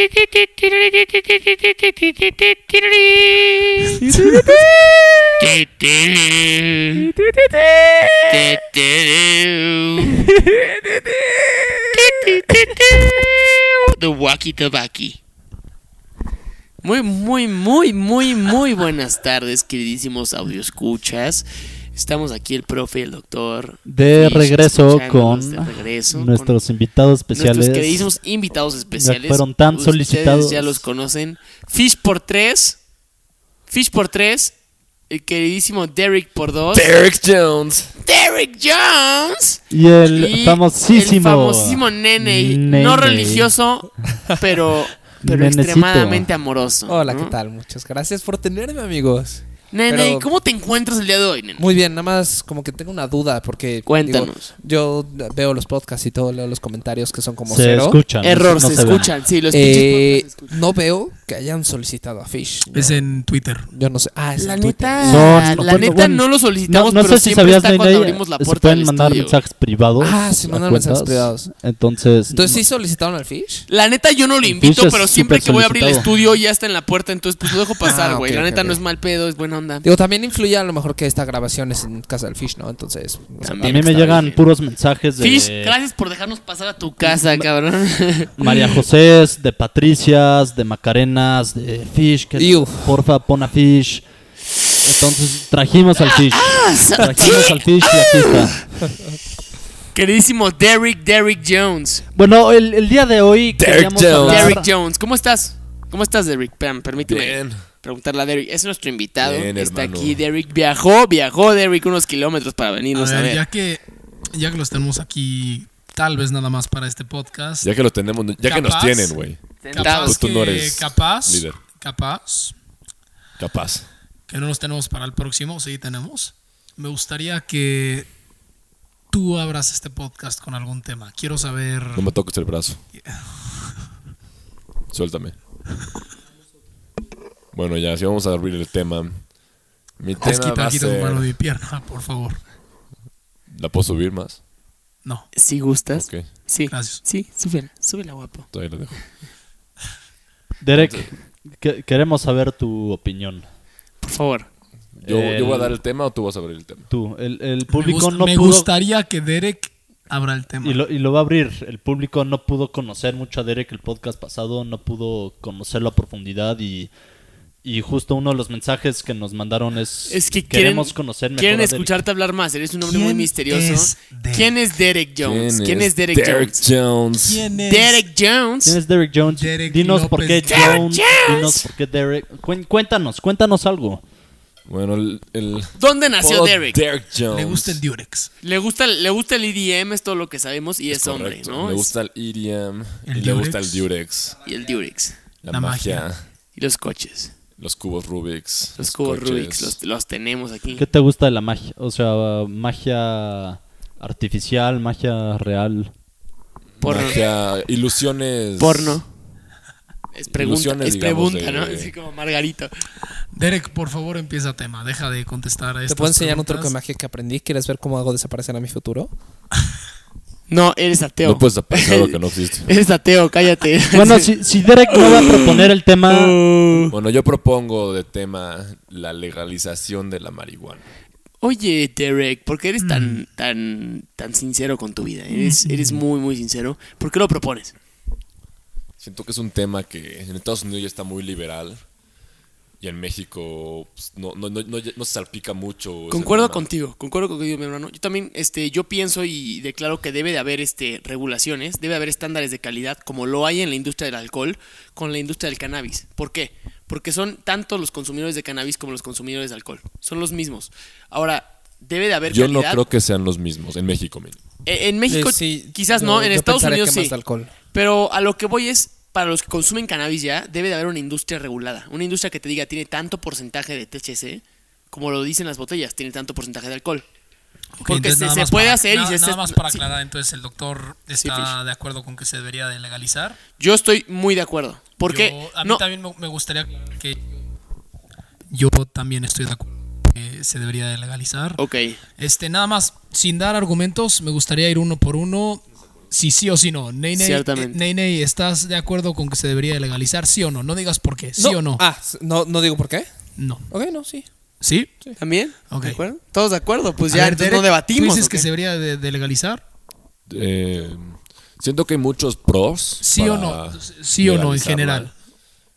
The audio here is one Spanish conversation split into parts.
The. Muy, muy, muy, muy, muy buenas tardes, queridísimos audioscuchas. Estamos aquí el profe y el doctor. De Fish, regreso con de regreso, con nuestros invitados especiales. Nuestros queridísimos invitados especiales. fueron tan Ustedes solicitados. ya los conocen. Fish por tres. Fish por tres. El queridísimo Derek por dos. Derek Jones. Derek Jones. Y el Y famosísimo. El famosísimo nene. Nene. No religioso, pero, pero Nenecito. extremadamente amoroso. Hola, ¿no? ¿qué tal? Muchas gracias por tenerme, amigos. Nene, Pero- ¿cómo te encuentras el día de hoy, nene? Muy bien, nada más como que tengo una duda porque... Cuéntanos. digo, yo veo los podcasts y todo, leo los comentarios que son como se cero. escuchan. Error, no se, escuchan. Sí, los Eh, se escuchan. no veo que hayan solicitado a Fish. Es en Twitter. yo no sé. Ah, es La en Twitter. neta, Son- la bueno, neta bueno, no lo solicitamos, No, no pero sé si siempre sabías, está cuando abrimos la se puerta pueden del mandar estudio. mensajes privados. Ah, sí, a mandan mensajes privados. Entonces, Entonces, ¿sí solicitaron al Fish? La neta yo no lo invito, pero siempre que voy a abrir el estudio ya está en la puerta, entonces pues lo dejo pasar, Ah, güey. ok, la neta no es mal pedo, es buena onda. Digo, también influye a lo mejor que esta grabación es en casa del Fish, ¿no? Entonces... o sea, a También mí me llegan bien. puros mensajes de Fish, gracias por dejarnos pasar a tu casa, cabrón. María José, de Patricias, de Macarenas, de Fish. Que Iu. porfa, pon a Fish. Entonces trajimos al Fish. Ah, Trajimos al Fish y aquí está. Queridísimo Derek, Derek Jones. Bueno, el, el día de hoy Derek queríamos Jones. hablar- Derek Jones, ¿cómo estás? ¿Cómo estás, Derek? Espérame, permíteme Bien. Preguntarle a Derek. Es nuestro invitado. Bien, Está hermano. aquí, Derek. Viajó, viajó, Derek, unos kilómetros para A venirnos a, ver, ver. ya que, ya que los tenemos aquí, tal vez nada más para este podcast. Ya que los tenemos, ya que nos tienen, güey. capaz que, no eres capaz, líder. capaz Capaz. que no los tenemos para el próximo, sí tenemos. Me gustaría que tú abras este podcast con algún tema. Quiero saber. No me toques el brazo. Suéltame. Bueno, ya, si vamos a abrir el tema. Mi tema Quita, va a quita tu ser... mano de mi pierna, por favor. ¿La puedo subir más? No, Si gustas. Ok, Sí. Gracias. Sí, súbela, súbela, guapo. todavía la dejo. Derek, que- queremos saber tu opinión. Por favor. ¿Yo, El- ¿Yo voy a dar el tema o tú vas a abrir el tema? Tú, el, el me, público no me pudo... gustaría que Derek abra el tema. Y lo, y lo va a abrir. El público no pudo conocer mucho a Derek el podcast pasado, no pudo conocerlo a profundidad y, y justo uno de los mensajes que nos mandaron es, Es que queremos quieren- conocer mejor Quieren a Derek. escucharte hablar más. Eres un hombre muy ¿Quién misterioso. es? ¿Quién es Derek Jones? ¿Quién, es Derek, Jones? Jones. ¿Quién es? Derek Jones. ¿Quién es Derek Jones? Derek dinos por qué López. Derek Jones, Jones. dinos por qué Derek. Cuéntanos, cuéntanos algo. Bueno, el... el ¿Dónde nació Derek? Derek Jones. Le gusta el Durex. Le gusta, le gusta el EDM, es todo lo que sabemos, y es, hombre, Correcto. ¿no? Le Es- gusta el EDM El y le gusta el Durex. Durex. Y el Durex. La, La magia, magia. Y los coches. Los cubos Rubik's. Los cubos coches. Rubik's, los, los tenemos aquí. ¿Qué te gusta de la magia? O sea, magia artificial, magia real. Porno. Magia, ilusiones. Porno. Es pregunta, Ilusiones, es pregunta, de- ¿no? Así como Margarito. Derek, por favor, empieza tema. Deja de contestar a ¿Te estas puedo enseñar un truco de magia que aprendí? ¿Quieres ver cómo hago desaparecer a mi futuro? No, eres ateo. No puedes aparecer algo que no existe. Eres ateo, cállate. Bueno, si, si Derek no va a proponer el tema, Bueno, yo propongo de tema la legalización de la marihuana. Oye, Derek, ¿por qué eres Mm. tan, tan, tan sincero con tu vida? Eres, eres muy, muy sincero. ¿Por qué lo propones? Siento que es un tema que en Estados Unidos ya está muy liberal y en México pues, no, no, no, no, no se salpica mucho. Concuerdo contigo, concuerdo contigo, mi hermano. Yo también, este, yo pienso y declaro que debe de haber este regulaciones, debe haber estándares de calidad, como lo hay en la industria del alcohol, con la industria del cannabis. ¿Por qué? Porque son tanto los consumidores de cannabis como los consumidores de alcohol. Son los mismos. Ahora, debe de haber Yo no creo que sean los mismos en México. men. Eh, En México, Eh, sí, quizás no, en Estados Unidos que sí. alcohol. Pero a lo que voy es, para los que consumen cannabis ya, debe de haber una industria regulada. Una industria que te diga tiene tanto porcentaje de THC, como lo dicen las botellas, tiene tanto porcentaje de alcohol. Ok, Porque se- puede para- hacer y nada, se- nada más para sí. aclarar, entonces el doctor está Fish. de acuerdo con que se debería de legalizar. Yo estoy muy de acuerdo. Porque Yo- a mí no, también me- me gustaría que yo también estoy de acuerdo que se debería de legalizar. Ok. Este, nada más, sin dar argumentos, me gustaría ir uno por uno. Si sí o si no. Ney, Ney, Ciertamente. Ney, Ney, ¿estás de acuerdo con que se debería de legalizar? ¿Sí o no? No digas por qué. ¿Sí o no? Ah, no, no digo por qué. No. Ok, no, sí. ¿Sí? ¿También? Ok. ¿De acuerdo? Todos de acuerdo. Pues ya ver, entonces Derek, no debatimos. ¿Tú dices ¿o que se debería de, de legalizar? Eh, siento que hay muchos pros. ¿Sí o no? ¿Sí o no en general?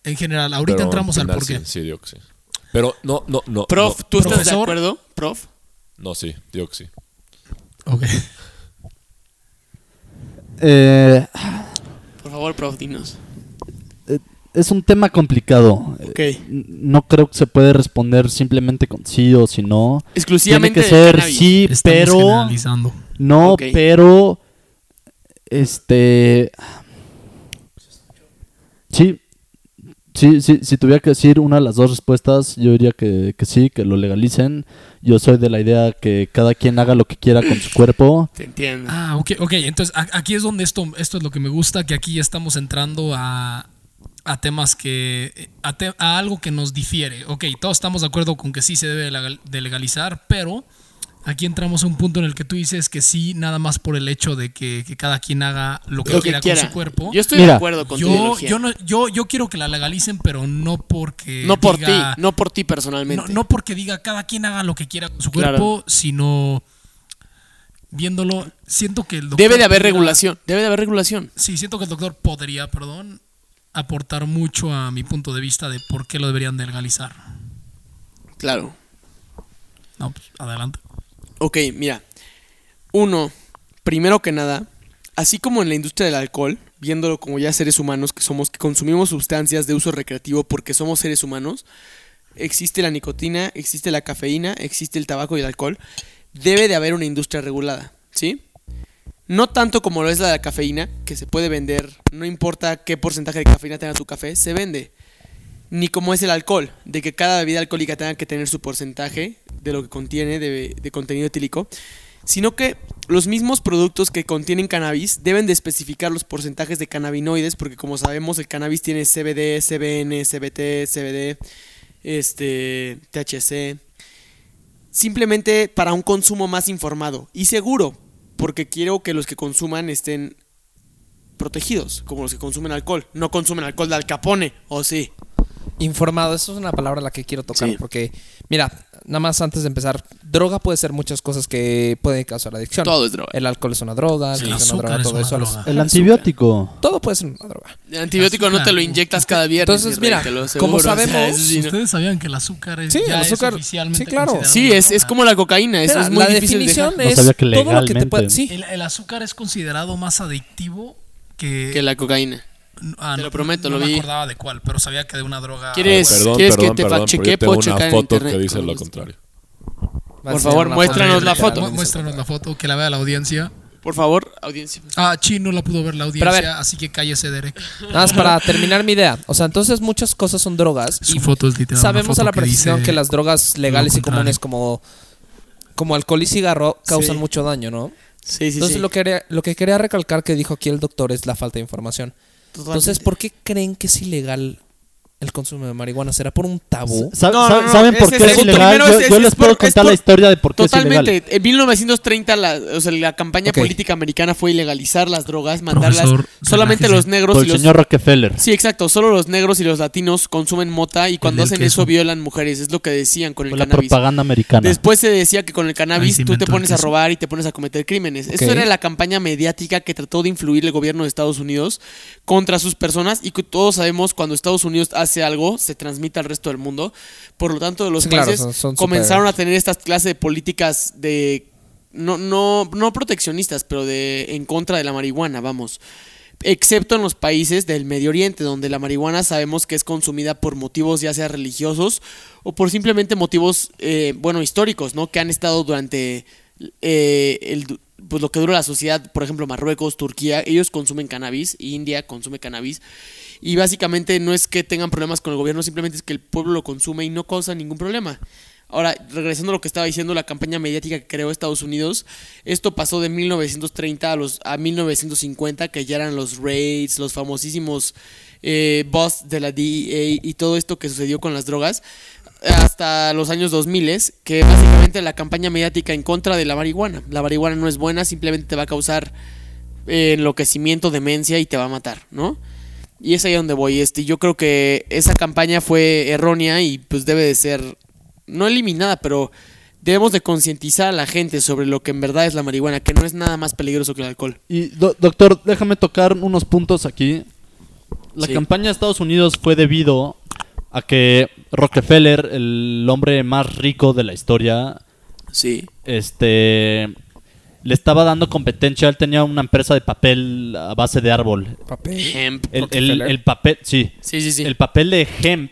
En general. Ahorita pero entramos al final por qué. Sí, sí, digo que sí. Pero no, no, no. Prof, no, ¿tú estás de acuerdo? Prof. No, sí, digo que sí. Ok. Eh, Por favor, prof, dinos. es un tema complicado. Ok. N- No creo que se puede responder simplemente con sí o si no. Tiene Exclusivamente que del ser cannabis. sí, Estamos pero generalizando. no, pero este sí, sí, sí, si tuviera que decir una de las dos respuestas, yo diría que, que sí, que lo legalicen. Yo soy de la idea que cada quien haga lo que quiera con su cuerpo. Te entiendo. Ah, ok, ok. Entonces a- aquí es donde esto, esto es lo que me gusta, que aquí ya estamos entrando a, a temas que... A, te- a algo que nos difiere. Ok, todos estamos de acuerdo con que sí se debe de legalizar, pero aquí entramos a un punto en el que tú dices que sí, nada más por el hecho de que, que cada quien haga lo que, Lo que quiera, quiera. con su cuerpo. Yo estoy Mira, de acuerdo con tu yo, ideología. yo, no, yo, yo quiero que la legalicen, pero no porque... no por ti, no por ti personalmente. no, no porque diga cada quien haga lo que quiera con su Claro. cuerpo, sino viéndolo, siento que el doctor Debe de haber podría- regulación. Debe de haber regulación. Sí, siento que el doctor podría, perdón, aportar mucho a mi punto de vista de por qué lo deberían de legalizar. Claro. No, pues adelante. Ok, mira. Uno, primero que nada, así como en la industria del alcohol, viéndolo como ya seres humanos que somos, que consumimos sustancias de uso recreativo porque somos seres humanos, existe la nicotina, existe la cafeína, existe el tabaco y el alcohol. Debe de haber una industria regulada, ¿sí? No tanto como lo es la de la cafeína, que se puede vender, no importa qué porcentaje de cafeína tenga tu café, se vende. Ni como es el alcohol, de que cada bebida alcohólica tenga que tener su porcentaje de lo que contiene de, contenido etílico, sino que los mismos productos que contienen cannabis deben de especificar los porcentajes de cannabinoides, porque como sabemos el cannabis tiene CBD, CBN, CBT, CBD, este, THC, simplemente para un consumo más informado y seguro, porque quiero que los que consuman estén protegidos, como los que consumen alcohol. No consumen alcohol de Al Capone, o sí. Informado, eso es una palabra a la que quiero tocar. Sí. Porque, mira, nada más antes de empezar, droga puede ser muchas cosas que pueden causar adicción. Todo es droga. El alcohol es una droga, Sí, el el es una droga, es todo una eso. droga. El antibiótico. Todo puede ser una droga. El antibiótico no te lo inyectas cada viernes. Entonces, mira, como aseguro, o sea, sabemos. Ustedes sabían que el azúcar es, Sí, ya el azúcar- es oficialmente sí, claro. Sí, es, como la cocaína, eso Mira, es muy la difícil de definición es todo lo que te puede... Sí, El, el azúcar es considerado más adictivo que... Que la cocaína. Ah, te no- lo prometo, no lo me vi. acordaba de cuál, pero sabía que de una droga... ¿Quieres- Perdón, ¿quieres que perdón, te perdón, fact-chequee? pero yo tengo Puedo una en foto internet. que dice lo contrario. Por favor, muéstranos la foto. Mu- Muéstranos la foto, que la vea la audiencia. Por favor, audiencia. Ah, Chi no la pudo ver la ver. audiencia, así que cállese, Derek. nada más para terminar mi idea. O sea, entonces muchas cosas son drogas. Su y foto es literal. sabemos a la que precisión que las drogas legales y comunes como, como alcohol y cigarro causan Sí. mucho daño, ¿no? Sí, sí, Entonces sí. Lo, que lo que quería recalcar que dijo aquí el doctor es la falta de información. Entonces, ¿por qué creen que es ilegal el consumo de marihuana? ¿Será por un tabú? Sa- No, sa- no, no, ¿Saben por qué es ilegal? Yo, es- yo es les puedo contar por- la historia de por qué es ilegal. Totalmente. En 1930 la, o sea, la campaña política americana fue ilegalizar las drogas, mandarlas Profesor, solamente relájese. los negros Por y el los señor Rockefeller. Sí, exacto. Solo los negros y los latinos consumen mota y cuando hacen queso. eso violan mujeres. Es lo que decían con el la cannabis. propaganda americana. Después se decía que con el cannabis tú te pones a robar y te pones a cometer crímenes. Eso era la campaña mediática que trató de influir el gobierno de Estados Unidos contra sus personas y que todos sabemos cuando Estados Unidos hace algo se transmite al resto del mundo. Por lo tanto, los Sí, claro, países son- son comenzaron a tener estas clases de políticas de no no no proteccionistas, pero de en contra de la marihuana, vamos. Excepto en los países del Medio Oriente, donde la marihuana sabemos que es consumida por motivos ya sea religiosos o por simplemente motivos, eh, bueno, históricos, ¿no? Que han estado durante eh, el, pues lo que dura la sociedad, por ejemplo, Marruecos, Turquía, ellos consumen cannabis, India consume cannabis. Y básicamente no es que tengan problemas con el gobierno, simplemente es que el pueblo lo consume y no causa ningún problema. Ahora, regresando a lo que estaba diciendo, la campaña mediática que creó Estados Unidos, esto pasó de 1930 a, los, a 1950, que ya eran los raids, los famosísimos eh, boss de la DEA y todo esto que sucedió con las drogas, hasta los años 2000, que básicamente la campaña mediática en contra de la marihuana. La marihuana no es buena, simplemente te va a causar eh, enloquecimiento, demencia y te va a matar, ¿no? Y es ahí donde voy. Este, yo creo que esa campaña fue errónea y pues debe de ser no eliminada, pero debemos de concientizar a la gente sobre lo que en verdad es la marihuana, que no es nada más peligroso que el alcohol. Y do- doctor, déjame tocar unos puntos aquí. La Sí. campaña de Estados Unidos fue debido a que Rockefeller, el hombre más rico de la historia, Sí. este le estaba dando competencia. Él tenía una empresa de papel a base de árbol. Papel. Hemp. El, el- papel, sí, Sí, sí, sí. el papel de hemp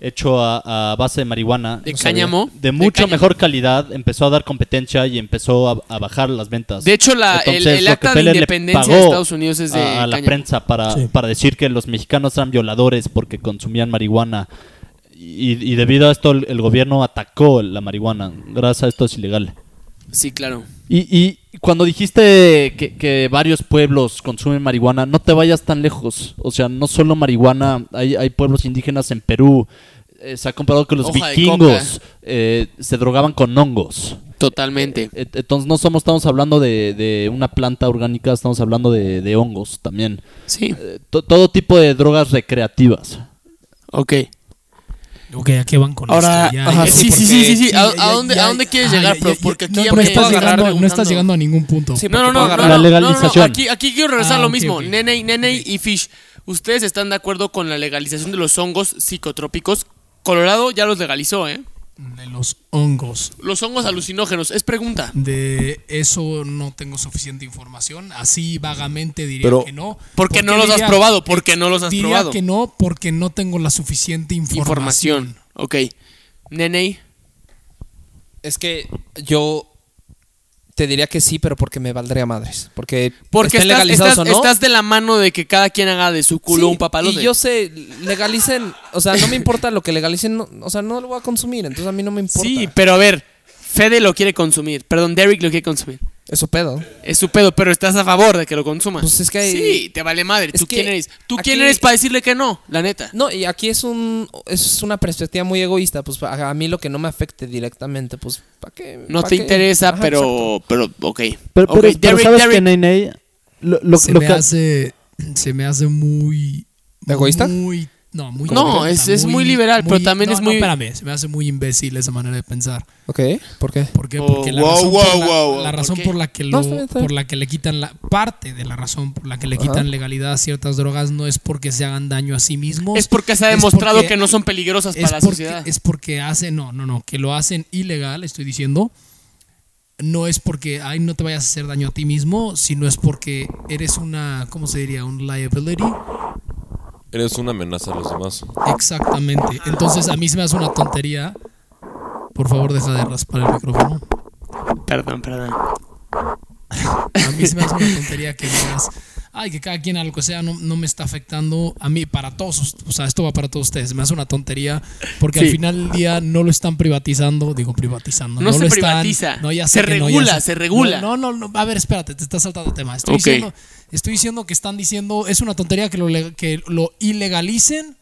hecho a, a base de marihuana de no sabía. cáñamo. de mucho cáñamo. mejor calidad empezó a dar competencia y empezó a, a bajar las ventas. De hecho, la, el, Entonces, el acta de independencia de Estados Unidos es de a, a la cáñamo. prensa para, Sí. para decir que los mexicanos eran violadores porque consumían marihuana. Y, y debido a esto el, el gobierno atacó la marihuana. Gracias a esto es ilegal. Sí, claro. Y, y cuando dijiste que, que varios pueblos consumen marihuana, no te vayas tan lejos. O sea, no solo marihuana, hay, hay pueblos indígenas en Perú. Eh, se ha comprobado que los Hoja vikingos eh, se drogaban con hongos. Totalmente. Et- Entonces no somos, estamos hablando de, de una planta orgánica, estamos hablando de, de hongos también. Sí. Eh, to- todo tipo de drogas recreativas. Ok. Ok, ¿a qué van con Ahora, esto? Ya, ajá, ya, sí, sí, sí, sí, sí. ¿A, ya, a dónde, ya, ¿A dónde quieres llegar, ya, Porque aquí no, ya me estás llegando, no estás llegando a ningún punto. Sí, No, no, no, no, agarrar. no, La no, legalización. no, Aquí, aquí quiero regresar Ah, a lo mismo. Nene, Nene y Fish, ¿ustedes están de acuerdo con la legalización de los hongos psicotrópicos? Colorado ya los legalizó, ¿eh? De los hongos. Los hongos alucinógenos. Es pregunta. De eso no tengo suficiente información. Así vagamente diría Pero- que no. ¿Por qué no los has probado? ¿Por qué no los has diría probado? que no porque no tengo la suficiente información. Información. Ok. Nene. Es que yo te diría que sí, pero porque me valdría madres. Porque, Porque estén estás, legalizados estás- o no. estás de la mano de que cada quien haga de su culo Sí, un papalote. Y yo sé, legalicen, o sea, no me importa lo que legalicen, no- o sea, no lo voy a consumir, entonces a mí no me importa. Sí, pero a ver, Fede lo quiere consumir. Perdón, Derek lo quiere consumir. Es su pedo. Es su pedo, pero estás a favor de que lo consuma. Pues es que hay- Sí, te vale madre. Es ¿Tú quién eres? ¿Tú aquí- quién eres para decirle que no? La neta. No, y aquí es un es una perspectiva muy egoísta, pues a mí lo que no me afecte directamente, pues ¿para qué? No ¿Pa' te qué? interesa, Ajá, pero, pero, ok. Pero, Ok, pero- pero Derek, sabes Derek. que Ney Ney, lo, lo- se, lo me que- hace, se me hace muy. ¿Egoísta? Muy. No, muy No, es- es muy liberal, pero también no, es no, muy- espérame, se me hace muy imbécil esa manera de pensar. Ok, ¿por qué? ¿Por qué? Oh, Porque la wow, razón, wow, por, la, wow, la ¿por razón qué? por la que No, lo, está bien, está bien. por la que le quitan la parte de la razón por la que le Ajá. quitan legalidad a ciertas drogas no es porque se hagan daño a sí mismos. Es porque se ha es demostrado porque- que no son peligrosas para la porque, sociedad. es porque hacen, no, no, no, que lo hacen ilegal, estoy diciendo. No es porque, ay, no te vayas a hacer daño a ti mismo, sino es porque eres una, ¿cómo se diría? Un liability. Eres una amenaza a los demás. Exactamente. Entonces a mí se me hace una tontería. Por favor, deja de raspar el micrófono. Perdón, perdón. A mí se me hace una tontería que digas, ay, que cada quien a lo que sea no, no me está afectando. A mí, para todos, o sea, esto va para todos ustedes. Me hace una tontería porque Sí. al final del día no lo están privatizando. Digo, privatizando. No se lo están- privatiza, no, ya se que no, ya regula, se regula. No, no, no, a ver, espérate, te estás saltando el tema. Estoy, diciendo, estoy diciendo que están diciendo, es una tontería que lo, que lo ilegalicen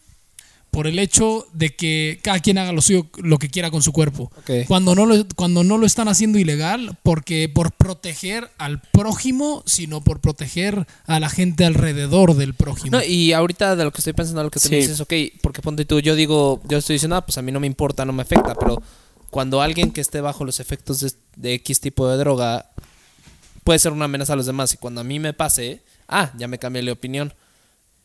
por el hecho de que cada quien haga lo suyo, lo que quiera con su cuerpo. Cuando no lo, cuando no lo están haciendo ilegal, porque por proteger al prójimo, sino por proteger a la gente alrededor del prójimo. No, y ahorita de lo que estoy pensando, lo que tú Sí. me dices, ok, porque ponte tú, yo digo, yo estoy diciendo, ah, pues a mí no me importa, no me afecta, pero cuando alguien que esté bajo los efectos de, de X tipo de droga puede ser una amenaza a los demás, y cuando a mí me pase, ah, ya me cambié la opinión.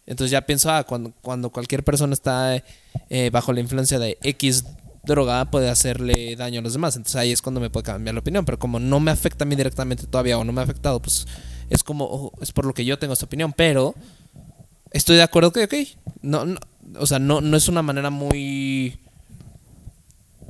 Entonces ya pienso, ah, cuando, cuando cualquier persona está eh, bajo la influencia de X droga puede hacerle daño a los demás. Entonces ahí es cuando me puede cambiar la opinión. Pero como no me afecta a mí directamente todavía o no me ha afectado, pues es como, es por lo que yo tengo esta opinión. Pero estoy de acuerdo que, ok, no, no, o sea, no, no es una manera muy...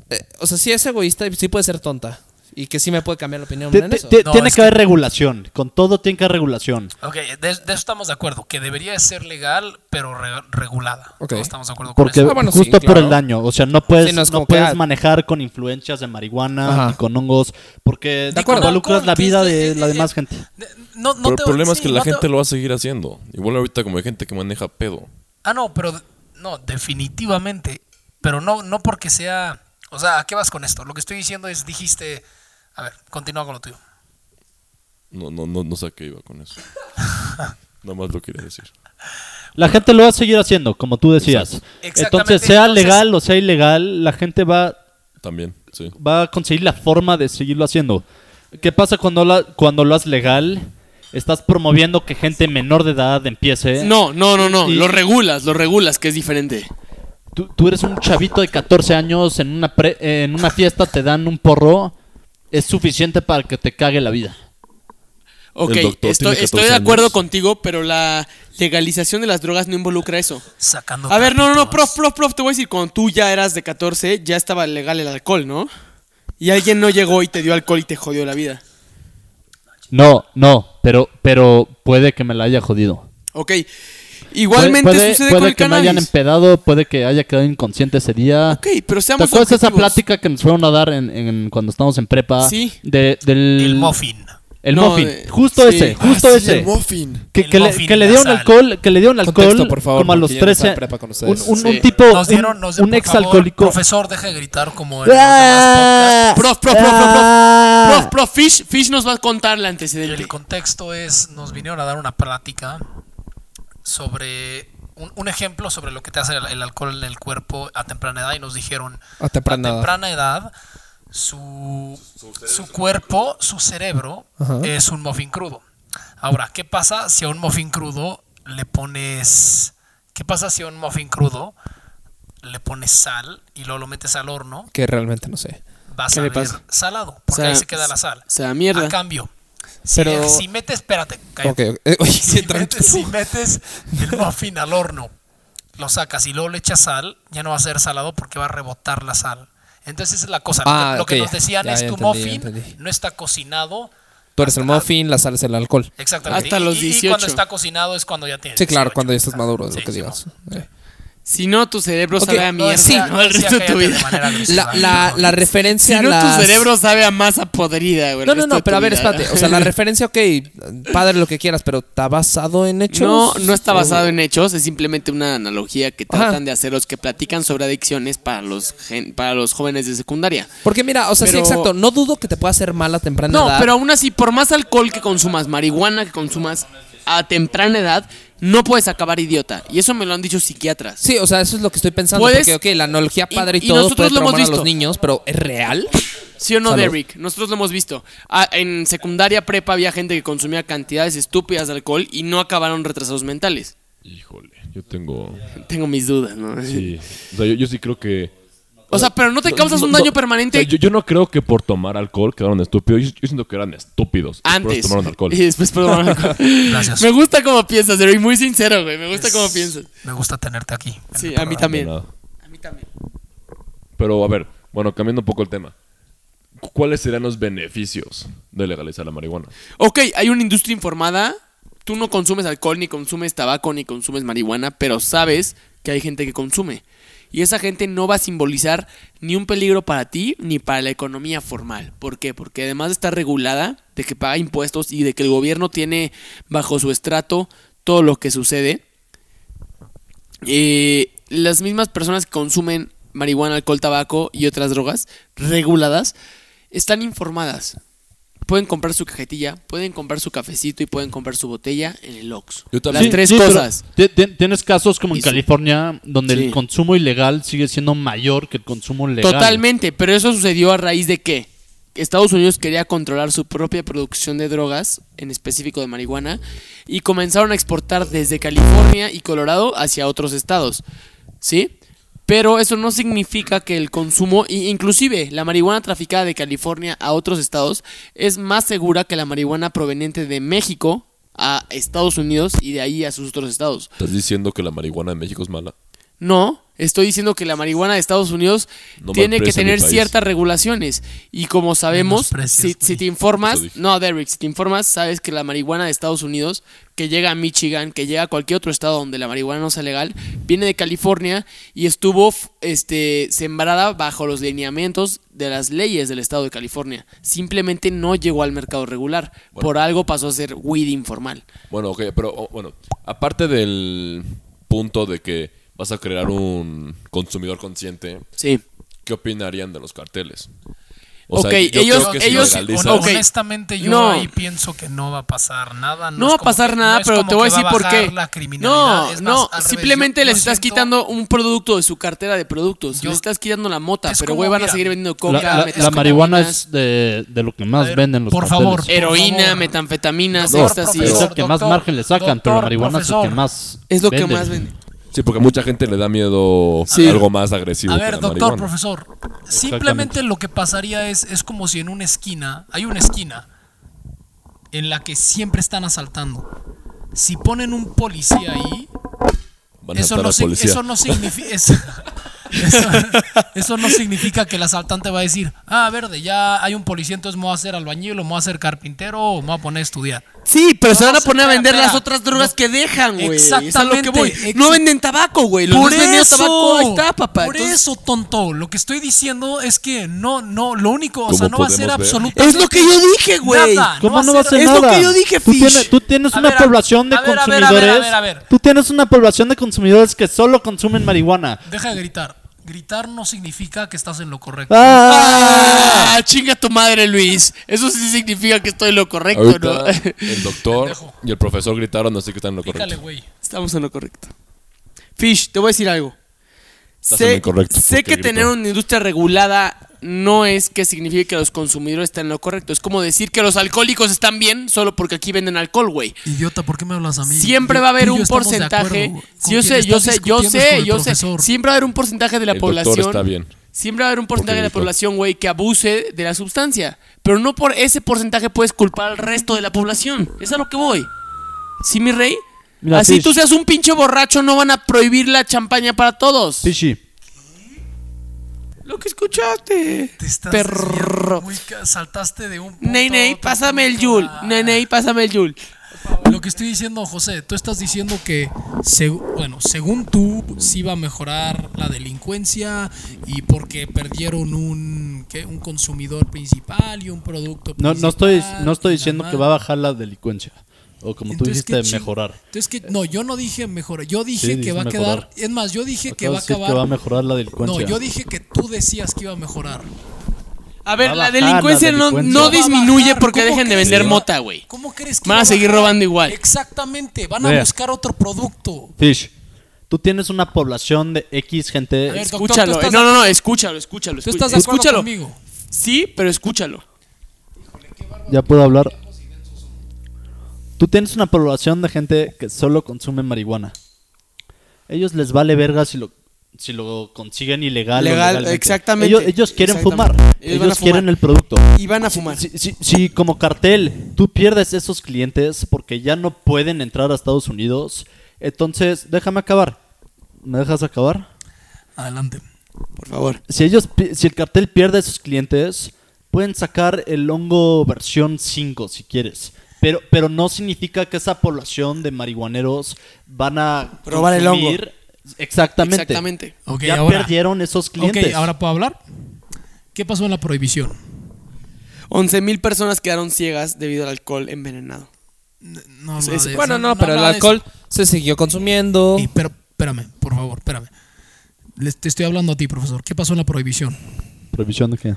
eh, o sea, sí es egoísta y sí puede ser tonta. Y que sí me puede cambiar la opinión en eso. No, tiene es que que- haber regulación. Con todo tiene que haber regulación. Ok, de, de eso estamos de acuerdo, que debería ser legal, pero re- regulada. Ok. Todos estamos de acuerdo con Porque eso. Ah, bueno, sí, justo por claro. el daño. O sea, no puedes, Sí, no que, puedes ah, manejar con influencias de marihuana Ajá. ni con hongos. Porque involucras la vida de eh, la eh, demás gente. De- No, no Pero el problema es sí, que la no te- gente lo va a seguir haciendo. Igual ahorita como hay gente que maneja pedo. Ah, no, pero no, definitivamente. Pero no, no porque sea. O sea, ¿a qué vas con esto? Lo que estoy diciendo es, dijiste. A ver, continúa con lo tuyo. No, no, no, no sé a qué iba con eso. Nada más lo quería decir. La gente lo va a seguir haciendo, como tú decías. Exactamente, Entonces, sea entonces- legal o sea ilegal, la gente va, También, sí. va a conseguir la forma de seguirlo haciendo. ¿Qué pasa cuando, la- cuando lo haces legal? Estás promoviendo que gente menor de edad empiece. No, no, no, no. Y- Lo regulas, lo regulas, que es diferente. Tú, tú eres un chavito de 14 años, en una, pre- eh, en una fiesta te dan un porro, es suficiente para que te cague la vida. Ok, estoy, de 14 acuerdo años. contigo, pero la legalización de las drogas no involucra eso. Sacando. A ver, no, no, no, prof, prof, prof, te voy a decir, cuando tú ya eras de 14, ya estaba legal el alcohol, ¿no? Y alguien no llegó y te dio alcohol y te jodió la vida. No, no, pero, pero puede que me la haya jodido. Ok. Igualmente puede, sucede puede con el que me hayan cannabis. empedado, puede que haya quedado inconsciente ese día. Ok, pero ¿Te seamos acuerdas de esa plática que nos fueron a dar en, en- cuando estábamos en prepa? Sí. De, del, El muffin. El No, muffin. de- justo sí. ese, Ah, justo sí, ese. el muffin. Que, El que le, muffin que le dieron la alcohol, que le dieron alcohol Contexto, por favor, como a los porque yo no estaba 13. en prepa con un, un- un Sí. tipo, Nos dieron, un, nos un por ex favor, alcohólico. Profesor, deje de gritar como en los demás. Prof, prof, prof, prof, prof. Ah. Prof, prof, Fish, Fish nos va a contar el antecedente. El contexto es, nos vinieron a dar una plática sobre un, un ejemplo sobre lo que te hace el, el alcohol en el cuerpo a temprana edad y nos dijeron A temprana edad. temprana edad su, su cuerpo, su cerebro Ajá. es un muffin crudo. Ahora, ¿qué pasa si a un muffin crudo le pones ¿Qué pasa si a un muffin crudo le pones sal y luego lo metes al horno? Que realmente no sé. Vas ¿Qué a ver salado, porque O sea, ahí se queda la sal. O sea, mierda. A cambio, Pero- si metes, espérate, cállate. Ok, ok. Oye, Si, metes, tranquilo. si metes el muffin al horno, lo sacas y luego le echas sal, ya no va a ser salado porque va a rebotar la sal. Entonces esa es la cosa. Lo Ah, que- lo que, ok, nos decían ya, es ya tu entendí, muffin no está cocinado. Tú eres el muffin, la sal es el alcohol. Exactamente. Hasta Y- los y- Y, 18. cuando está cocinado es cuando ya tienes Sí, claro, 18. cuando ya estás maduro, es Sí, lo que sí, digas. no. Si no, tu cerebro sabe a no, mierda. sí. ¿no? El resto de tu vida. de. La, la, la Si referencia no, a las... tu cerebro sabe a masa podrida, güey. No, no, no, pero a ver, vida. espérate. O sea, la referencia, ok, padre lo que quieras, pero ¿está basado en hechos? No, no está O- basado en hechos, es simplemente una analogía que Ajá. tratan de hacer los que platican sobre adicciones para los gen- para los jóvenes de secundaria. Porque mira, o sea, sí, exacto. No dudo que te pueda hacer mal a temprana No, edad. pero aún así, por más alcohol que consumas, marihuana que consumas a temprana edad, no puedes acabar idiota. Y eso me lo han dicho psiquiatras. Sí, o sea, eso es lo que estoy pensando. Puedes- Porque, ok, la analogía padre y, y todo nosotros puede lo hemos traumar a los niños, pero ¿es real? ¿Sí o no, Salud. Derrick? Nosotros lo hemos visto. Ah, en secundaria prepa había gente que consumía cantidades estúpidas de alcohol y no acabaron retrasados mentales. Híjole, yo tengo... Tengo mis dudas, ¿no? Sí. O sea, yo, yo sí creo que... O sea, pero no te causas un No, daño no, permanente o sea, yo, yo no creo que por tomar alcohol quedaron estúpidos. Yo, yo siento que eran estúpidos. antes. tomaron alcohol. Y después tomaron alcohol. Gracias. Me gusta cómo piensas, Derrick. Muy sincero, güey. Me gusta cómo piensas. Me gusta tenerte aquí. Sí, a mí también. A mí también. Pero a ver, bueno, cambiando un poco el tema. Cu- ¿Cuáles serían los beneficios de legalizar la marihuana? Ok, hay una industria informada. Tú no consumes alcohol, ni consumes tabaco, ni consumes marihuana, pero sabes que hay gente que consume. Y esa gente no va a simbolizar ni un peligro para ti ni para la economía formal. ¿Por qué? Porque además de estar regulada, de que paga impuestos y de que el gobierno tiene bajo su estrato todo lo que sucede, eh, las mismas personas que consumen marihuana, alcohol, tabaco y otras drogas reguladas están informadas. Pueden comprar su cajetilla, pueden comprar su cafecito y pueden comprar su botella en el Oxxo. Yo Las tres Sí, cosas. ti- ti- Tienes casos como en su- California donde Sí. el consumo ilegal sigue siendo mayor que el consumo legal. Totalmente, pero eso sucedió a raíz de que Estados Unidos quería controlar su propia producción de drogas, en específico de marihuana, y comenzaron a exportar desde California y Colorado hacia otros estados. ¿Sí? Pero eso no significa que el consumo, inclusive la marihuana traficada de California a otros estados, es más segura que la marihuana proveniente de México a Estados Unidos y de ahí a sus otros estados. ¿Estás diciendo que la marihuana en México es mala? No, estoy diciendo que la marihuana de Estados Unidos No tiene que tener ciertas regulaciones. Y como sabemos, si, si te informas, no, Derrick, si te informas, sabes que la marihuana de Estados Unidos, que llega a Michigan, que llega a cualquier otro estado donde la marihuana no sea legal, viene de California y estuvo este, sembrada bajo los lineamientos de las leyes del estado de California. Simplemente no llegó al mercado regular. Por algo pasó a ser weed informal. Bueno, ok, pero oh, bueno, aparte del punto de que vas a crear un consumidor consciente, Sí. ¿qué opinarían de los carteles? Ok, yo ellos- creo que si ellos-. Honestamente, yo No. ahí pienso que no va a pasar nada. No va a pasar que- nada, no pero te voy a decir por qué. La criminalidad. No, no, simplemente les estás siento- quitando un producto de su cartera de productos. Yo- les estás quitando la mota, Es pero güey van a seguir vendiendo coca, la- la marihuana es de, de lo que más ver, venden los por carteles. favor. heroína, favor. metanfetaminas, éxtasis. Es profesor, que más margen le sacan, pero la marihuana es el que más Es lo que más vende. Sí, porque mucha gente le da miedo Sí. algo más agresivo. A que ver, la doctor, marihuana. profesor. Simplemente lo que pasaría es, es como si en una esquina, hay una esquina en la que siempre están asaltando. Si ponen un policía ahí, Van a eso no, policía. eso no significa... Eso, no significa que el asaltante va a decir, ah, verde, ya hay un policía, entonces me voy a hacer albañil o me voy a hacer carpintero o me voy a poner a estudiar. Sí, pero No, se van a poner a vender las otras drogas No. que dejan, güey. Exactamente. Es a lo que voy. No venden tabaco, güey. Los Por no eso, tabaco, ahí está, papá. Por Entonces, eso, tonto. Lo que estoy diciendo es que no, no, lo único, o ¿Cómo sea, no va a ser ver? absolutamente. Es lo que yo dije, güey. Nada. ¿Cómo no va a ser es lo nada? que yo dije, tú Fish. tienes, tú tienes una ver, a- población de a ver, a ver, a ver, consumidores. a ver, a ver. Tú tienes una población de consumidores que solo consumen marihuana. Deja de gritar. Gritar no significa que estás en lo correcto. ¡Ah! Ah, chinga tu madre, Luis. Eso sí significa que estoy en lo correcto, Ahorita ¿no? el doctor Pendejo. y el profesor gritaron así que están en lo Pícale, correcto. güey. Estamos en lo correcto. Fish, te voy a decir algo. Sé, que gritó. tener una industria regulada no es que signifique que los consumidores estén en lo correcto. Es como decir que los alcohólicos están bien solo porque aquí venden alcohol, güey. Idiota, ¿por qué me hablas a mí? Siempre Yo- va a haber un porcentaje. yo sé, yo sé, yo sé, yo sé. Siempre va a haber un porcentaje de la El doctor población. está bien. Siempre va a haber un porcentaje de la población, güey, que abuse de la sustancia. Pero no por ese porcentaje puedes culpar al resto de la población. Es a lo que voy. ¿Sí, mi rey? Mira, Así Fish. tú seas un pinche borracho, no van a prohibir la champaña para todos. Pichi, Lo que escuchaste. Te estás Perro. muy saltaste de un punto Ney, ney, pásame el. Yul. Ah. Ney, ney, pásame el Yul. Lo que estoy diciendo, José, tú estás diciendo que, seg- bueno, según tú, sí va a mejorar la delincuencia y porque perdieron un, ¿qué? un consumidor principal y un producto no, principal. no estoy, no estoy diciendo que va a bajar la delincuencia. O como tú dijiste, ¿qué mejorar. Entonces, que, no, yo no dije mejorar, yo dije Sí, que va a mejorar. quedar, es más, yo dije que va a acabar. que va a mejorar la delincuencia. no, yo dije que tú decías que iba a mejorar. A ver, a la delincuencia, la no, delincuencia. disminuye porque ¿Cómo dejen de vender va- mota, güey. ¿Cómo crees que Van a seguir robando igual. Exactamente, van a Vea. buscar otro producto. Fish, tú tienes una población de X gente. A ver, doctor, Escúchalo. ¿tú eh, no, no, no, acuerdo? escúchalo, escúchalo. ¿Tú escúchalo. estás de acuerdo escúchalo. conmigo? Sí, pero escúchalo. Ya puedo hablar. Tú tienes una población de gente que solo consume marihuana. Ellos les vale verga si lo, si lo consiguen ilegal. o Legal, legalmente. exactamente. Ellos, ellos quieren Exactamente. fumar. Ellos fumar. quieren el producto. Y van a fumar. Si, si- si como cartel tú pierdes esos clientes porque ya no pueden entrar a Estados Unidos, entonces déjame acabar. ¿Me dejas acabar? Adelante. Por favor. Si ellos si el cartel pierde esos clientes, pueden sacar el hongo versión 5 si quieres. Pero, pero no significa que esa población de marihuaneros van a Probar el hongo. Exactamente. Exactamente. Ok, ya ahora- perdieron esos clientes. Ok, ahora puedo hablar. ¿Qué pasó en la prohibición? 11 mil personas quedaron ciegas debido al alcohol envenenado. No, de Bueno, eso, no, pero el alcohol se siguió consumiendo. Y, pero, espérame, por favor, espérame. Les- te estoy hablando a ti, profesor. ¿Qué pasó en la prohibición? ¿Prohibición de qué?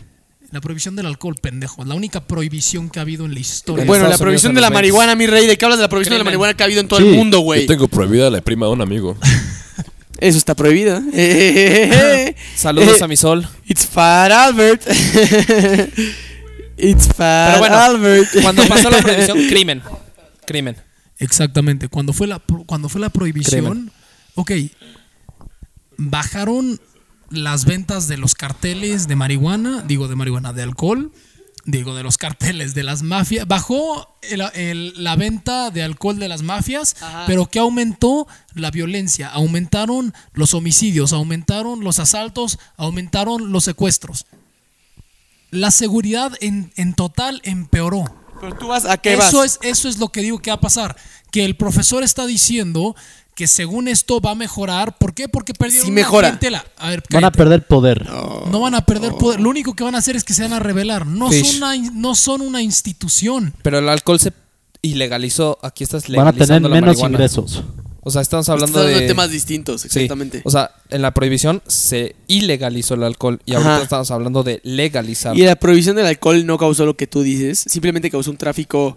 La prohibición del alcohol, pendejo. La única prohibición que ha habido en la historia. Bueno, la prohibición Unidos de la marihuana, mi rey. ¿De qué hablas de la prohibición de la marihuana que ha habido en todo Sí. el mundo, Yo güey? tengo prohibida la prima de un amigo. Eso está prohibido. Eh, Saludos a mi sol. It's Fat Albert. It's Fat Pero bueno, Albert. Cuando pasó la prohibición, crimen. Crimen. Exactamente. Cuando fue la, cuando fue la prohibición, Crimen. ok, bajaron las ventas de los carteles de marihuana, digo de marihuana, de alcohol, digo, de los carteles, de las mafias. Bajó el- el- la venta de alcohol de las mafias, Ajá. pero que aumentó la violencia, aumentaron los homicidios, aumentaron los asaltos, aumentaron los secuestros. La seguridad en, en total empeoró. Pero tú vas a qué vas. Eso es, eso es lo que digo que va a pasar. Que el profesor está diciendo que según esto va a mejorar. ¿Por qué? Porque perdieron Sí una mejora. clientela. A ver, Van a perder poder. No van a perder poder. Lo único que van a hacer es que se van a rebelar. No, Fish. son una, no son una institución. Pero el alcohol se ilegalizó. Aquí estás Van a tener legalizando la menos marihuana. ingresos. O sea, estamos hablando hablando de de temas distintos, Sí. exactamente. O sea, en la prohibición se ilegalizó el alcohol y ahorita Ajá. estamos hablando de legalizar. y la prohibición del alcohol no causó lo que tú dices, simplemente causó un tráfico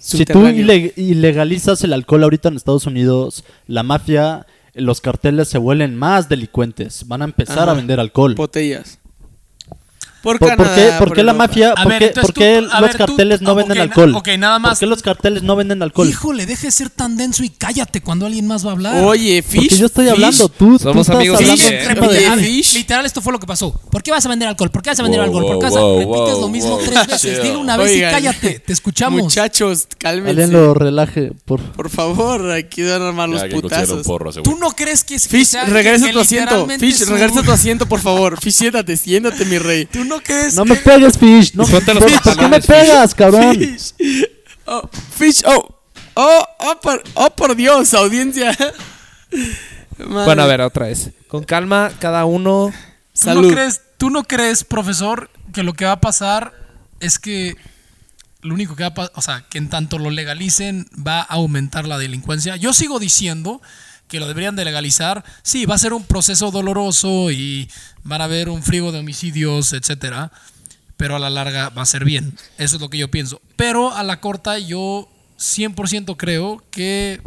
Si tú ilegalizas el alcohol ahorita en Estados Unidos, la mafia, los carteles se vuelven más delincuentes. Van a empezar Ajá. a vender alcohol. botellas. Por, ¿Por, por Canadá, qué, por por qué la mafia? A ¿Por ver, qué, por tú- qué a los ver, tú- carteles no ah, venden ok, na- alcohol? ok, nada más. ¿Por qué los carteles no venden alcohol? Híjole, deje de ser tan denso y cállate cuando alguien más va a hablar. Oye, Porque Fish. yo estoy Fish, hablando, tú, tú Somos estás amigos hablando Fish, encima oye, de- Literal, Fish. literal, esto fue lo que pasó. ¿Por qué vas a vender alcohol? ¿Por qué vas a vender Wow, alcohol? ¿Por qué vas a... wow, Repites wow, lo mismo wow. tres veces. Dile una vez Oigan, y cállate. Te escuchamos. Muchachos, cálmense. Alguien lo relaje, por Por favor, aquí van a armar los putazos. ¿Tú no crees que es Fish, regresa tu asiento. Fish, regresa a tu asiento, por favor. Fish, siéntate, siéntate, mi rey. ¿Tú no crees No que- me pegues, Fish. No, Ponte los ¿Por, ¿por qué me pegas, cabrón? Fish. Oh, Fish, oh. Oh, oh, por, oh, por Dios, audiencia. Madre. Bueno, a ver, otra vez. Con calma, cada uno. ¿Tú Salud. no, crees, ¿Tú no crees, profesor, que lo que va a pasar es que lo único que va a pasar, o sea, que en tanto lo legalicen va a aumentar la delincuencia? Yo sigo diciendo que lo deberían de legalizar. Sí, va a ser un proceso doloroso y van a haber un frigo de homicidios, etcétera, pero a la larga va a ser bien. Eso es lo que yo pienso. Pero a la corta yo 100% creo que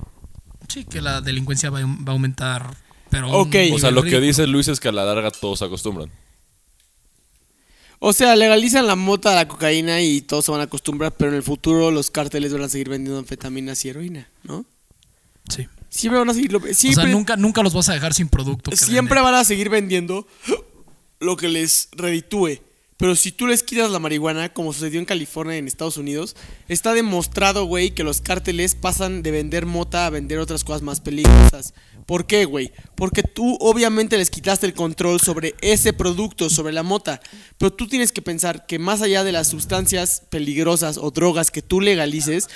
sí, que la delincuencia va, a- va a aumentar. Pero Ok. O sea, lo que dice Luis es que a la larga todos se acostumbran. O sea, legalizan la mota, la cocaína y todos se van a acostumbrar, pero en el futuro los cárteles van a seguir vendiendo anfetaminas y heroína, ¿no? Sí. Siempre van a seguir... O Siempre, sea, nunca, nunca los vas a dejar sin producto. siempre van a seguir vendiendo lo que les reditúe. Pero si tú les quitas la marihuana, como sucedió en California y en Estados Unidos, está demostrado, güey, que los cárteles pasan de vender mota a vender otras cosas más peligrosas. ¿Por qué, güey? Porque tú obviamente les quitaste el control sobre ese producto, sobre la mota. Pero tú tienes que pensar que más allá de las sustancias peligrosas o drogas que tú legalices,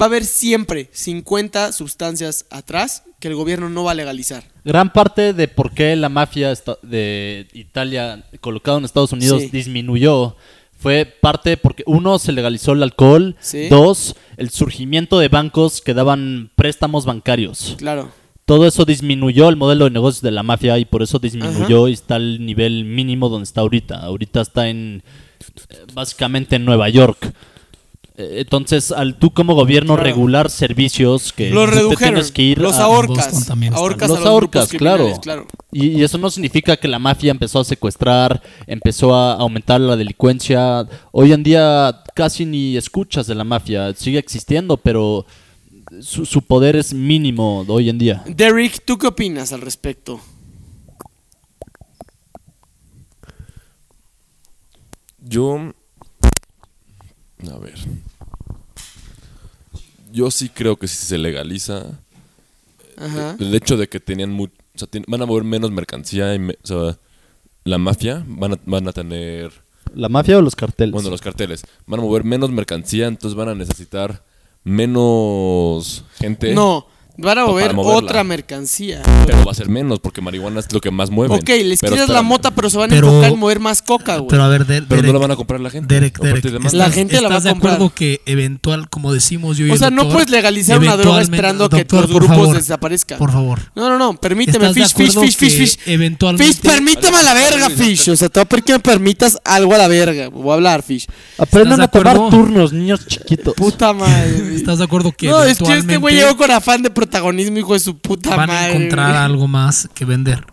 va a haber siempre 50 sustancias atrás que el gobierno no va a legalizar. Gran parte de por qué la mafia de Italia colocado en Estados Unidos Sí. disminuyó fue parte porque uno se legalizó el alcohol, Sí. dos el surgimiento de bancos que daban préstamos bancarios. Claro. Todo eso disminuyó el modelo de negocios de la mafia y por eso disminuyó y está al nivel mínimo donde está ahorita. Ahorita está en eh, básicamente en Nueva York. Eh, Entonces, al tú como gobierno Claro. regular servicios que Los te redujeron. tienes que ir los a- ahorcas. Ahorcas Los a los ahorcas, claro. criminales, claro. Y, y eso no significa que la mafia empezó a secuestrar, empezó a aumentar la delincuencia. Hoy en día casi ni escuchas de la mafia, sigue existiendo, pero su, su poder es mínimo hoy en día. Derek, ¿tú qué opinas al respecto? Yo. A ver. Yo sí creo que si se legaliza. Ajá. El hecho de que tenían. mu- o sea, van a mover menos mercancía. Y me- o sea, la mafia van a, van a tener. ¿La mafia o los carteles? Bueno, los carteles. Van a mover menos mercancía. Entonces van a necesitar menos gente. No, van a mover otra mercancía. Pero va a ser menos porque marihuana es lo que más mueven. Ok, les Pero quitas la mota, pero se van a enfocar en mover más coca, güey. Pero a ver, Der- Pero no Derek, la van a comprar la gente. Derek, Derek, de. La gente la va a ¿estás de comprar. acuerdo que eventual, como decimos yo y O sea, no puedes legalizar una droga esperando que doctor, los por grupos favor, desaparezcan. Por favor. No, no, no, permíteme, ¿Estás de Fish, Fish, Fish, Fish, que Fish. eventualmente- Fish, permítame a la verga, Fish. O sea, te voy a pedir que me permitas algo a la verga. Voy a hablar, Fish. Aprendan a ¿Estás de tomar acuerdo? turnos, niños chiquitos. Puta madre. ¿Estás de acuerdo que No, es que este güey llegó con afán de protagonismo, hijo de su puta van madre. a encontrar güey. algo más que vender?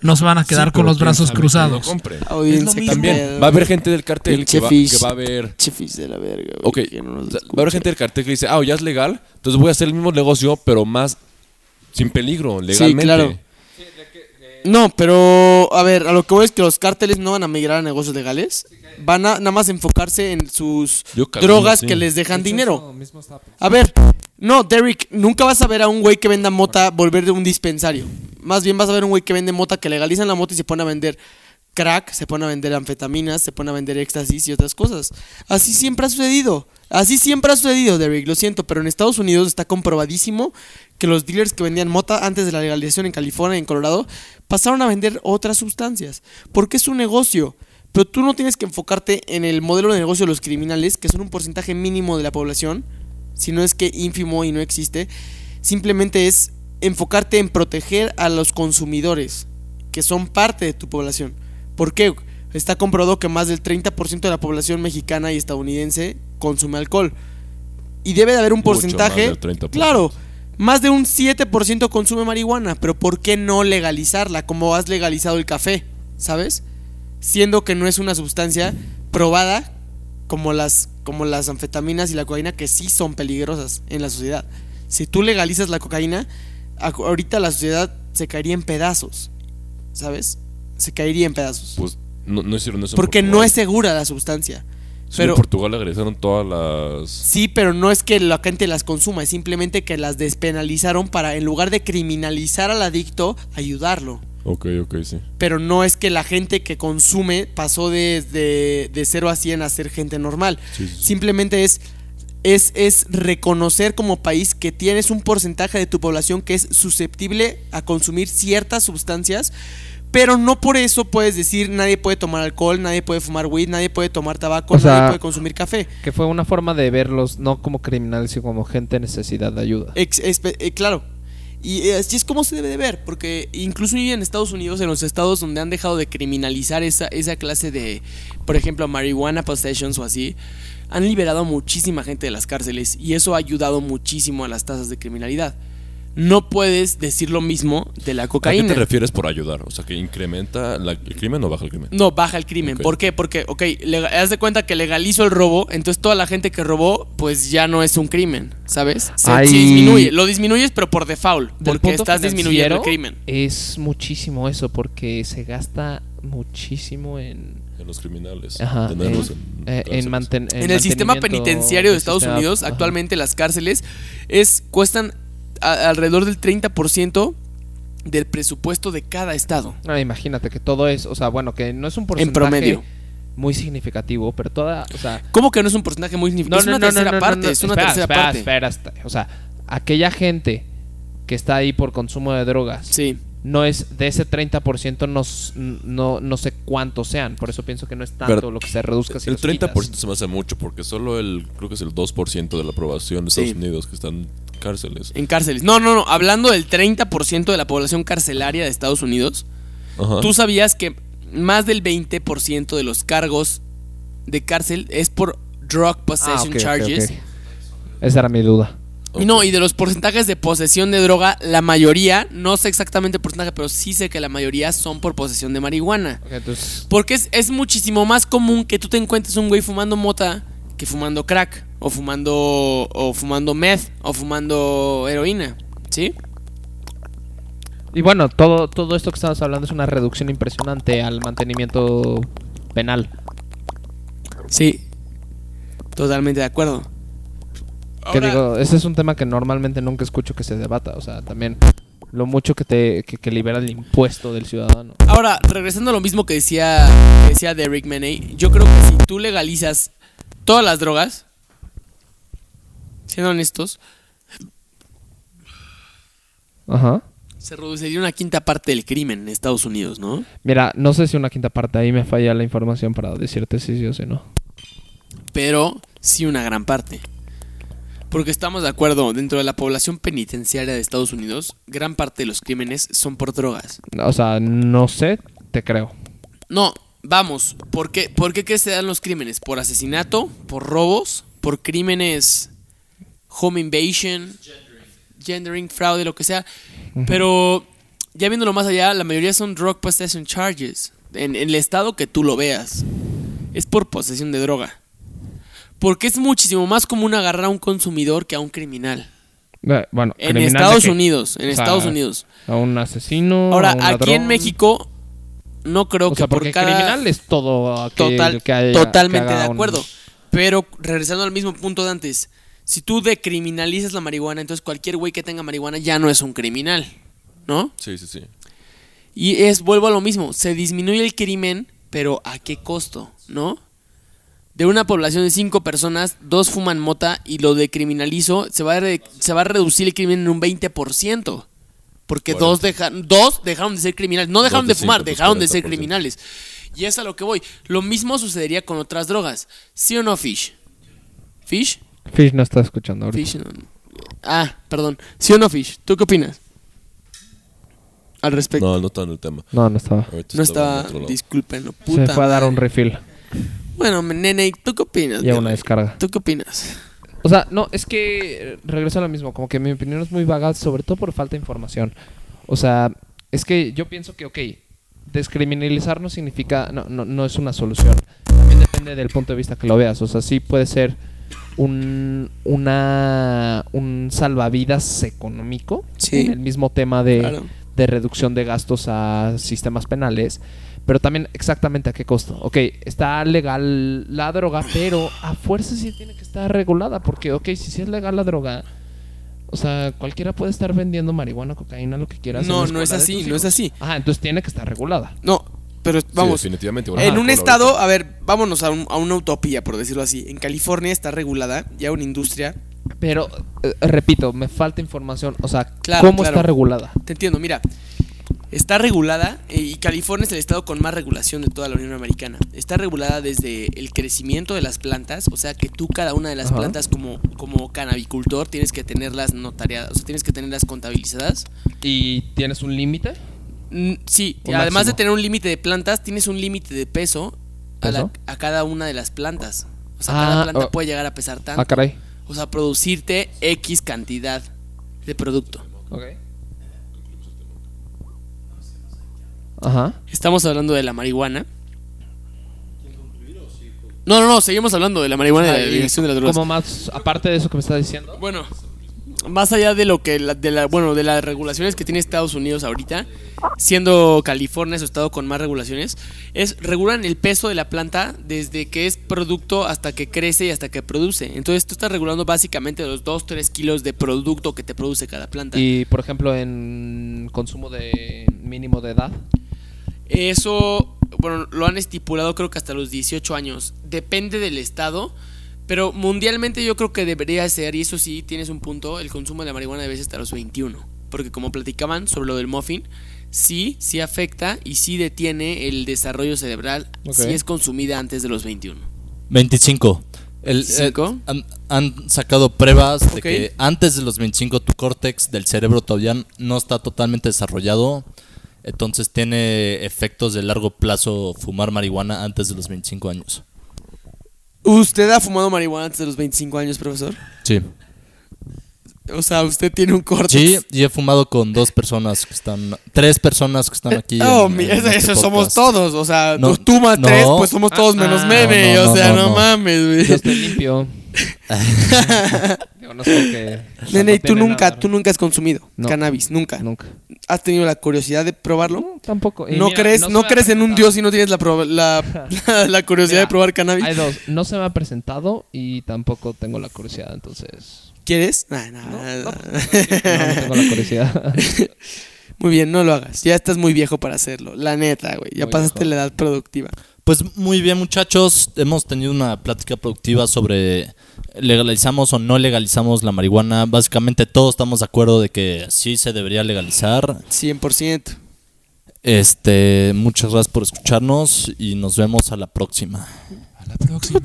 No se van a quedar Sí, con los brazos cruzados. lo compre. Audiencia, Es lo. También va a haber gente del cartel que va, Fish. que va a ver. Pinche Fish de la verga, güey, Ok, que no nos o sea, va a haber gente del cartel que dice, ah, ya es legal, entonces voy a hacer el mismo negocio, pero más sin peligro, legalmente. claro. No, pero a ver, a lo que voy es que los cárteles no van a migrar a negocios legales. Van a nada más enfocarse en sus drogas sí. que les dejan De hecho, dinero. mismo. A ver, no, Derek, nunca vas a ver a un güey que venda mota volver de un dispensario. Más bien vas a ver un güey que vende mota, que legalizan la mota y se pone a vender crack, se pone a vender anfetaminas, se pone a vender éxtasis y otras cosas. Así siempre ha sucedido. Así siempre ha sucedido, Derek, lo siento, pero en Estados Unidos está comprobadísimo que los dealers que vendían mota antes de la legalización en California y en Colorado pasaron a vender otras sustancias. Porque es un negocio. Pero tú no tienes que enfocarte en el modelo de negocio de los criminales, que son un porcentaje mínimo de la población, si no es que ínfimo y no existe, simplemente es enfocarte en proteger a los consumidores, que son parte de tu población. ¿Por qué? Está comprobado que más del 30% de la población mexicana y estadounidense consume alcohol. Y debe de haber un Mucho más porcentaje... del 30%. Claro, más de un 7% consume marihuana, pero ¿por qué no legalizarla como has legalizado el café? ¿Sabes? Siendo que no es una sustancia probada como las, como las anfetaminas y la cocaína que sí son peligrosas en la sociedad. Si tú legalizas la cocaína, ahorita la sociedad se caería en pedazos. ¿Sabes? Se caería en pedazos. Pues no, no hicieron eso. Porque no es segura la sustancia. Sí, Pero en Portugal legalizaron todas las. sí, pero no es que la gente las consuma, es simplemente que las despenalizaron para, en lugar de criminalizar al adicto, ayudarlo. Ok, ok, sí. Pero no es que la gente que consume pasó de, de, de 0 a 100 a ser gente normal. Sí, sí, sí. Simplemente es, es, es reconocer como país que tienes un porcentaje de tu población que es susceptible a consumir ciertas sustancias, pero no por eso puedes decir nadie puede tomar alcohol, nadie puede fumar weed, nadie puede tomar tabaco, O sea, nadie puede consumir café. Que fue una forma de verlos no como criminales, sino como gente en necesidad de ayuda. Ex- eh, claro. Y así es como se debe de ver, porque incluso en Estados Unidos, en los estados donde han dejado de criminalizar esa, esa clase de, por ejemplo, marihuana possessions o así, han liberado a muchísima gente de las cárceles y eso ha ayudado muchísimo a las tasas de criminalidad. No puedes decir lo mismo de la ¿A qué cocaína. te refieres por ayudar? O sea, que incrementa la- el crimen o baja el crimen. No, baja el crimen. ¿Por qué? Porque, ok, haz de cuenta que legalizo el robo, entonces toda la gente que robó, pues ya no es un crimen, ¿sabes? Se, Ay. se disminuye. Lo disminuyes, pero por default, Del porque estás disminuyendo el crimen. Es muchísimo eso, porque se gasta muchísimo en, En los criminales. ajá, tenerlos en, en, eh, en manten- En el sistema penitenciario de Estados sistema- Unidos, ajá. actualmente las cárceles es cuestan a- alrededor del 30% del presupuesto de cada estado. No, imagínate que todo es, o sea, bueno, que no es un porcentaje promedio. muy significativo, pero toda, o sea, ¿Cómo que no es un porcentaje muy significativo? es una tercera parte, es una espera, tercera espera, parte. espera, espera. o sea, aquella gente que está ahí por consumo de drogas, Sí. No es de ese 30% no, no, no sé cuántos sean, por eso pienso que no es tanto Pero lo que se reduzca si El los 30% quitas. se me hace mucho porque solo el, creo que es el 2% de la población de Sí. Estados Unidos que están en cárceles. En cárceles. No, no, no. Hablando del 30% de la población carcelaria de Estados Unidos, Ajá. ¿tú sabías que más del 20% de los cargos de cárcel es por drug Ah, possession charges? Esa era mi duda. Y no, y de los porcentajes de posesión de droga, la mayoría, no sé exactamente el porcentaje, pero sí sé que la mayoría son por posesión de marihuana. Entonces, Porque es, es muchísimo más común que tú te encuentres un güey fumando mota que fumando crack, o fumando, o fumando meth, o fumando heroína. ¿Sí? y bueno, todo, todo esto que estamos hablando es una reducción impresionante al mantenimiento penal. Sí. Totalmente de acuerdo. Que digo, ese es un tema que normalmente nunca escucho que se debata. O sea, también lo mucho que te que, que libera el impuesto del ciudadano. Ahora, regresando a lo mismo que decía, que decía Derek Maney, yo creo que si tú legalizas todas las drogas, siendo honestos, Ajá. se reduciría una quinta parte del crimen en Estados Unidos, ¿no? Mira, no sé si una quinta parte ahí me falla la información para decirte si sí o si no. Pero sí una gran parte. Porque estamos de acuerdo, dentro de la población penitenciaria de Estados Unidos, gran parte de los crímenes son por drogas. O sea, no sé, te creo. No, vamos, ¿por qué, ¿por qué que se dan los crímenes? ¿Por asesinato? ¿Por robos? ¿Por crímenes home invasion? Gendering, fraude, lo que sea. Pero ya viéndolo más allá, la mayoría son drug possession charges. En, en el estado que tú lo veas. Es por posesión de droga. Porque es muchísimo más común agarrar a un consumidor que a un criminal. Eh, Bueno, En criminal Estados? Unidos, en O sea, Estados Unidos. A un asesino. Ahora, a un aquí en. México no creo O que sea, por porque cada criminal es todo aquel total que haya- totalmente que haga de un- acuerdo. Pero regresando al mismo punto de antes, si tú decriminalizas la marihuana, entonces cualquier güey que tenga marihuana ya no es un criminal, ¿no? Sí, sí, sí. Y es, vuelvo a lo mismo, se disminuye el crimen, pero ¿a qué costo? ¿No? De una población de cinco personas, dos fuman mota y lo decriminalizo, se va a, re- se va a reducir el crimen en un 20%. Porque Cuarenta. dos, deja- dos dejaron de ser criminales. No dejaron de de fumar, cinco, pues, dejaron de ser 40%. criminales. Y es a lo que voy. Lo mismo sucedería con otras drogas. ¿Sí o no, Fish? ¿Fish? Fish no está escuchando ahorita. Fish, no. Ah, perdón. ¿Sí o no, Fish? ¿Tú qué opinas? Al respecto. No, no está en el tema. No, no estaba. Ahorita No está estaba. lado. Discúlpenlo, puta. Se fue a dar madre. un refill Bueno, nene, ¿tú qué opinas? y a güey? una descarga. ¿Tú qué opinas? O sea, no, es que eh, regreso a lo mismo. Como que mi opinión es muy vaga, sobre todo por falta de información. O sea, es que yo pienso que, ok, descriminalizar no significa, no, no, no es una solución. También depende del punto de vista que lo veas. O sea, sí puede ser un, una, un salvavidas económico. Sí. En el mismo tema de, Claro. de reducción de gastos a sistemas penales. Pero también exactamente a qué costo. Ok, está legal la droga, pero a fuerza sí tiene que estar regulada. Porque, ok, si sí es legal la droga, o sea, cualquiera puede estar vendiendo marihuana, cocaína, lo que quieras. No, no es así, no es así. Ajá, entonces tiene que estar regulada. No, pero Sí, vamos. definitivamente. bueno, en un estado, ahorita. a ver, vámonos a, un- a una utopía, por decirlo así. En California está regulada ya una industria. Pero, eh, repito, me falta información. O sea, Claro, ¿cómo claro. está regulada? Te entiendo, mira. Está regulada eh, y California es el estado con más regulación de toda la Unión Americana. Está regulada desde el crecimiento de las plantas, o sea que tú cada una de las Ajá. plantas como, como canabicultor tienes que tenerlas notariadas, o sea, tienes que tenerlas contabilizadas. ¿Y tienes un límite? Mm, sí, Un además de tener un límite de plantas, tienes un límite de peso, a, la- ¿Peso? a cada una de las plantas. O sea, Ah, cada planta oh. puede llegar a pesar tanto. Ah, caray. O sea, producirte X cantidad de producto. Ok. Ajá. Estamos hablando de la marihuana. No, no, no, seguimos hablando de la marihuana y de la Ah, legalización de las drogas. Como más, aparte de eso que me está diciendo. Bueno, más allá de lo que la- de la bueno, de las regulaciones que tiene Estados Unidos ahorita, siendo California su estado con más regulaciones, es regulan el peso de la planta desde que es producto hasta que crece y hasta que produce. Entonces tú estás regulando básicamente los 2 3 kilos de producto que te produce cada planta. Y, por ejemplo, en consumo de mínimo de edad. Eso, bueno, lo han estipulado creo que hasta los 18 años. Depende del estado, pero mundialmente yo creo que debería ser, y eso sí, tienes un punto, el consumo de la marihuana debe ser hasta los 21. Porque como platicaban sobre lo del muffin, sí, sí afecta y sí detiene el desarrollo cerebral si es consumida antes de los 21. 25. El, eh, 25. han, han sacado pruebas de que antes de los 25 tu córtex del cerebro todavía no está totalmente desarrollado. Entonces tiene efectos de largo plazo fumar marihuana antes de los 25 años. ¿Usted ha fumado marihuana antes de los 25 años, profesor? Sí. O sea, usted tiene un corte. Sí, y he fumado con dos personas que están... Tres personas que están aquí. Oh, en- mi- en eso, este eso somos todos. O sea, No, tú, tú más no. tres, pues somos todos Ah, menos ah, meme. no, no, o sea, no, no, no. mames, güey. Yo estoy limpio. Porque- Nene, no ¿y tú nunca, nada. tú nunca has consumido No. cannabis? Nunca. Nunca. ¿Has tenido la curiosidad de probarlo? No, tampoco. Y ¿No mira, crees, no crees en un dios si no tienes la, proba- la, la, la curiosidad Mira, de probar cannabis? Hay dos. No se me ha presentado y tampoco tengo la curiosidad, entonces. ¿Quieres? Nah, nah, No, nah. no, no, no tengo la curiosidad. Muy bien, no lo hagas. Ya estás muy viejo para hacerlo. La neta, güey. Ya Muy pasaste viejo. la edad productiva. Pues muy bien muchachos, hemos tenido una plática productiva sobre legalizamos o no legalizamos la marihuana. Básicamente todos estamos de acuerdo de que sí se debería legalizar. 100%. Este, muchas gracias por escucharnos y nos vemos a la próxima. A la próxima.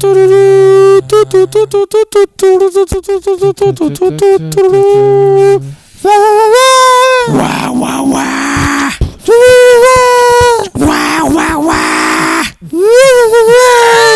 Woo!